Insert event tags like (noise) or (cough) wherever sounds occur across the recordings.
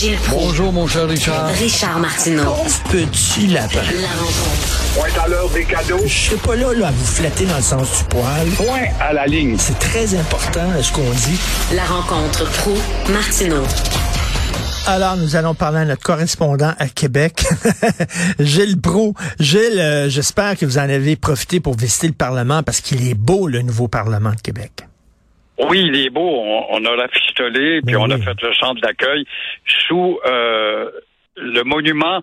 Gilles Proulx. Bonjour, mon cher Richard. Richard Martineau. Petit lapin. La rencontre. Point à l'heure des cadeaux. Je suis pas là, là à vous flatter dans le sens du poil. Point à la ligne. C'est très important ce qu'on dit. La rencontre pro martineau Alors, nous allons parler à notre correspondant à Québec, (laughs) Gilles Pro. Gilles, euh, j'espère que vous en avez profité pour visiter le Parlement parce qu'il est beau, le nouveau Parlement de Québec. Oui, il est beau. On, on a rafistolé, puis Ben on a fait le centre d'accueil sous euh, le monument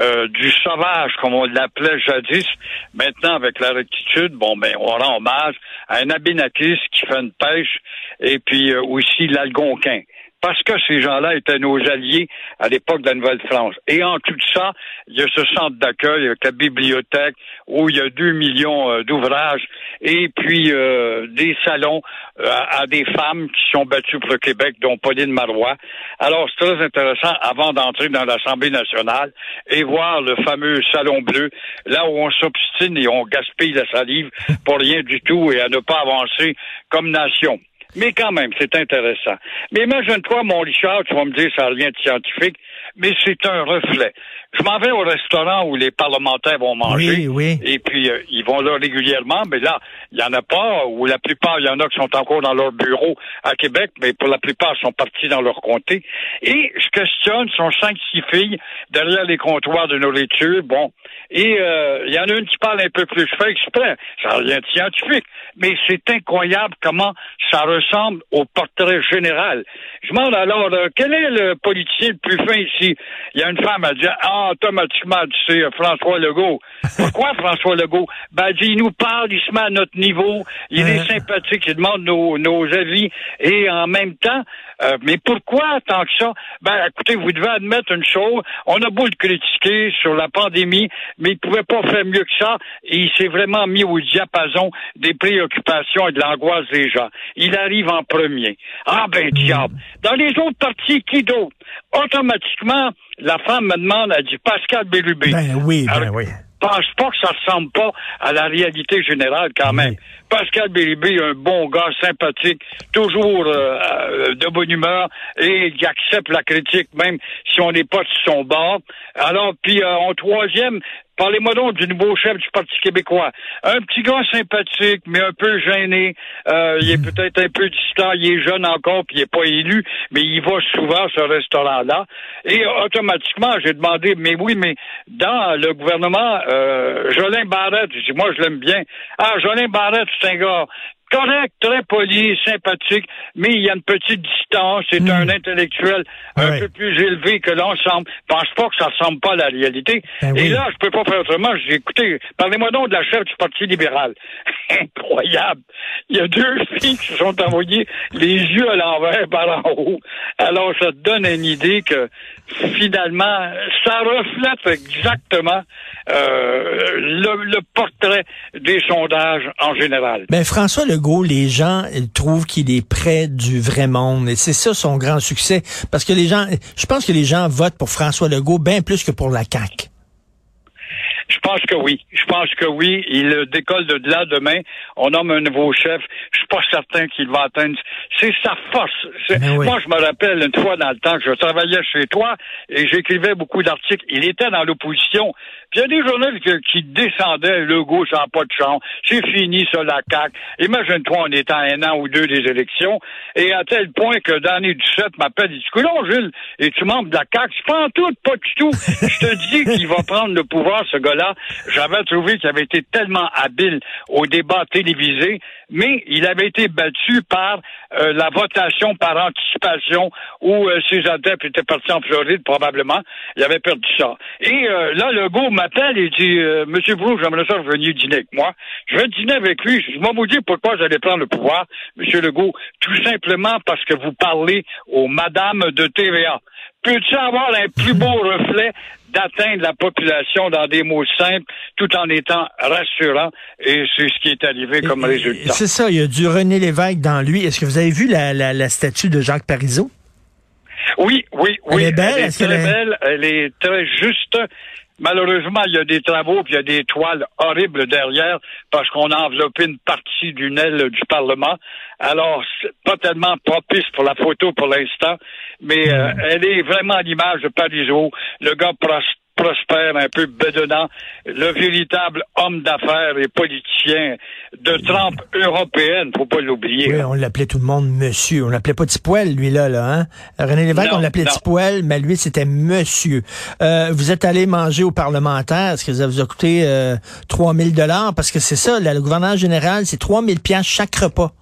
euh, du sauvage, comme on l'appelait jadis. Maintenant, avec la rectitude, bon, ben, on rend hommage à un abénaquiste qui fait une pêche et puis euh, aussi l'algonquin. Parce que ces gens-là étaient nos alliés à l'époque de la Nouvelle-France. Et en tout ça, il y a ce centre d'accueil avec la bibliothèque où il y a deux millions euh, d'ouvrages et puis euh, des salons euh, à, à des femmes qui sont battues pour le Québec, dont Pauline Marois. Alors, c'est très intéressant avant d'entrer dans l'Assemblée nationale et voir le fameux salon bleu, là où on s'obstine et on gaspille la salive pour rien du tout et à ne pas avancer comme nation. Mais quand même, c'est intéressant. Mais imagine-toi, mon Richard, tu vas me dire ça n'a rien de scientifique, mais c'est un reflet. Je m'en vais au restaurant où les parlementaires vont manger. Oui, oui. Et puis, euh, ils vont là régulièrement, mais là, il y en a pas, ou la plupart, il y en a qui sont encore dans leur bureau à Québec, mais pour la plupart, ils sont partis dans leur comté. Et je questionne, sont cinq, six filles derrière les comptoirs de nourriture, bon. Et euh, il y en a une qui parle un peu plus, je fais exprès, ça n'a rien de scientifique, mais c'est incroyable comment ça ressemble au portrait général. Je demande alors, euh, quel est le politicien le plus fin ici? Il y a une femme, elle dit, ah, automatiquement, tu sais, François Legault. (laughs) Pourquoi François Legault? Ben, dit, il nous parle, il se met à notre niveau, il est sympathique, il demande nos, nos avis, et en même temps, euh, mais pourquoi tant que ça? Ben, écoutez, vous devez admettre une chose, on a beau le critiquer sur la pandémie, mais il pouvait pas faire mieux que ça, et il s'est vraiment mis au diapason des préoccupations et de l'angoisse des gens. Il arrive en premier. Ah ben, diable! Dans les autres partis, qui d'autre? Automatiquement, la femme me demande, elle dit Pascal Bérubé. Ben oui, ben Alors, oui. pense pas que ça ressemble pas à la réalité générale quand même. Pascal Béribé, un bon gars, sympathique, toujours euh, euh, de bonne humeur et qui accepte la critique même si on n'est pas de son bord. Alors, puis euh, en troisième, Parlez-moi donc du nouveau chef du Parti québécois. Un petit gars sympathique, mais un peu gêné. Euh, il est peut-être un peu distant, il est jeune encore, puis il n'est pas élu, mais il va souvent à ce restaurant-là. Et automatiquement, j'ai demandé, mais oui, mais dans le gouvernement, euh, Jolin Barrette, je dis, moi, je l'aime bien. Ah, Jolin Barrette, c'est un gars correct, très poli, sympathique, mais il y a une petite distance. C'est un intellectuel un Ouais. peu plus élevé que l'ensemble. Je pense pas que ça ressemble pas à la réalité. Ben Et oui. là, je peux pas faire autrement. J'ai écouté, parlez-moi donc de la chef du Parti libéral. (laughs) Incroyable. Il y a deux (laughs) filles qui se sont envoyées les yeux à l'envers par en haut. Alors, ça te donne une idée que finalement, ça reflète exactement euh, le, le portrait des sondages en général. Ben François Legault, les gens trouvent qu'il est près du vrai monde et c'est ça son grand succès parce que les gens, je pense que les gens votent pour François Legault bien plus que pour la CAQ. Je pense que oui. Je pense que oui. Il décolle de là demain. On nomme un nouveau chef. Je suis pas certain qu'il va atteindre. C'est sa force. Ben oui. Moi, je me rappelle une fois dans le temps que je travaillais chez toi et j'écrivais beaucoup d'articles. Il était dans l'opposition. Puis il y a des journalistes qui- descendaient le gauche sans pas de chance. C'est fini, ça, la CAQ. Imagine-toi, on est à un an ou deux des élections. Et à tel point que Danny Dussette m'appelle. Il dit, Coudonc, Gilles, es-tu membre de la CAQ? Je pas en tout, pas du tout. Je te dis qu'il va prendre le pouvoir, ce gars-là. J'avais trouvé qu'il avait été tellement habile au débat télévisé, mais il avait été battu par euh, la votation par anticipation où euh, ses adeptes étaient partis en Floride, probablement. Il avait perdu ça. Et euh, là, le gars m'appelle et dit Monsieur Brou, j'aimerais ça revenir dîner avec moi. Je vais dîner avec lui. Je vais vous dire pourquoi j'allais prendre le pouvoir, Monsieur Legault. Tout simplement parce que vous parlez aux madames de TVA. Peux-tu avoir un plus beau reflet d'atteindre la population dans des mots simples tout en étant rassurant? Et c'est ce qui est arrivé comme Et- résultat. C'est ça, il y a du René Lévesque dans lui. Est-ce que vous avez vu la, la, la statue de Jacques Parizeau? Oui, oui, oui. Elle est belle, Elle est très belle. Elle est très juste. Malheureusement, il y a des travaux, puis il y a des toiles horribles derrière, parce qu'on a enveloppé une partie d'une aile du Parlement. Alors, c'est pas tellement propice pour la photo pour l'instant, mais euh, elle est vraiment à l'image de Parisot, le gars pros- prospère, un peu bedonnant, le véritable homme d'affaires et politicien de trempe européenne, faut pas l'oublier. Oui, on l'appelait tout le monde monsieur. On l'appelait pas Tipoel, lui, là, là, hein? René Lévesque, Non, on l'appelait. Tipoel, mais lui, c'était monsieur. Euh, vous êtes allé manger aux parlementaires. Est-ce que ça vous a coûté euh, 3000 dollars? Parce que c'est ça, là, le gouverneur général, c'est 3000 pièces chaque repas.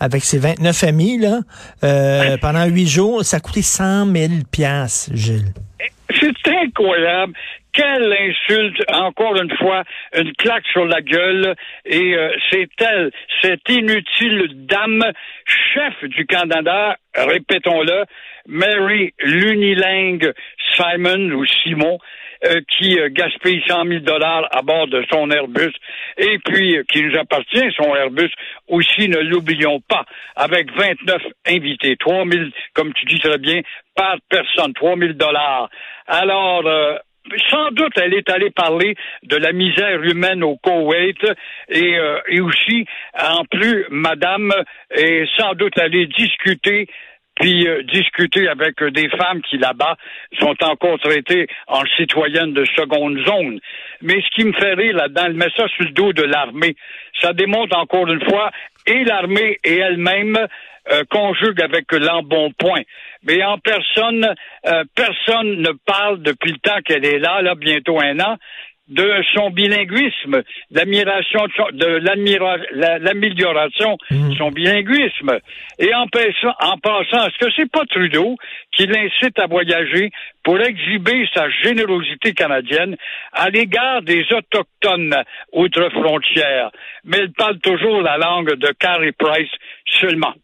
Avec ses 29 amis, là, euh, pendant huit jours, ça a coûté 100 000 pièces, Gilles. C'est incroyable. Quelle insulte, encore une fois, une claque sur la gueule. Et euh, c'est elle, cette inutile dame, chef du Canada, répétons-le, Mary Lunilingue Simon ou Simon, euh, qui euh, gaspille 100 000 dollars à bord de son Airbus et puis euh, qui nous appartient, son Airbus aussi, ne l'oublions pas, avec 29 invités, 3 000, comme tu dis très bien, par personne, 3 000 dollars. Alors, euh, sans doute, elle est allée parler de la misère humaine au Koweït et, euh, et aussi, en plus, Madame est sans doute allée discuter puis euh, discuter avec euh, des femmes qui là-bas sont encore traitées en citoyennes de seconde zone. Mais ce qui me fait rire là-dedans, elle met ça sur le dos de l'armée. Ça démontre encore une fois, et l'armée et elle-même euh, conjuguent avec l'embonpoint. Mais en personne, euh, personne ne parle depuis le temps qu'elle est là, là, bientôt un an, de son bilinguisme, l'admiration de, l'amélioration de son bilinguisme. Et en, passant- en passant, est-ce que c'est pas Trudeau qui l'incite à voyager pour exhiber sa générosité canadienne à l'égard des Autochtones outre-frontière? Mais il parle toujours la langue de Carrie Price seulement.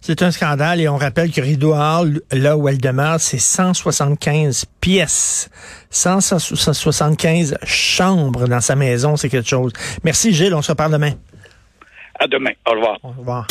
C'est un scandale et on rappelle que Rideau Hall, là où elle demeure, c'est 175 pièces. 175 chambres dans sa maison, c'est quelque chose. Merci Gilles, on se reparle demain. À demain. Au revoir. Au revoir.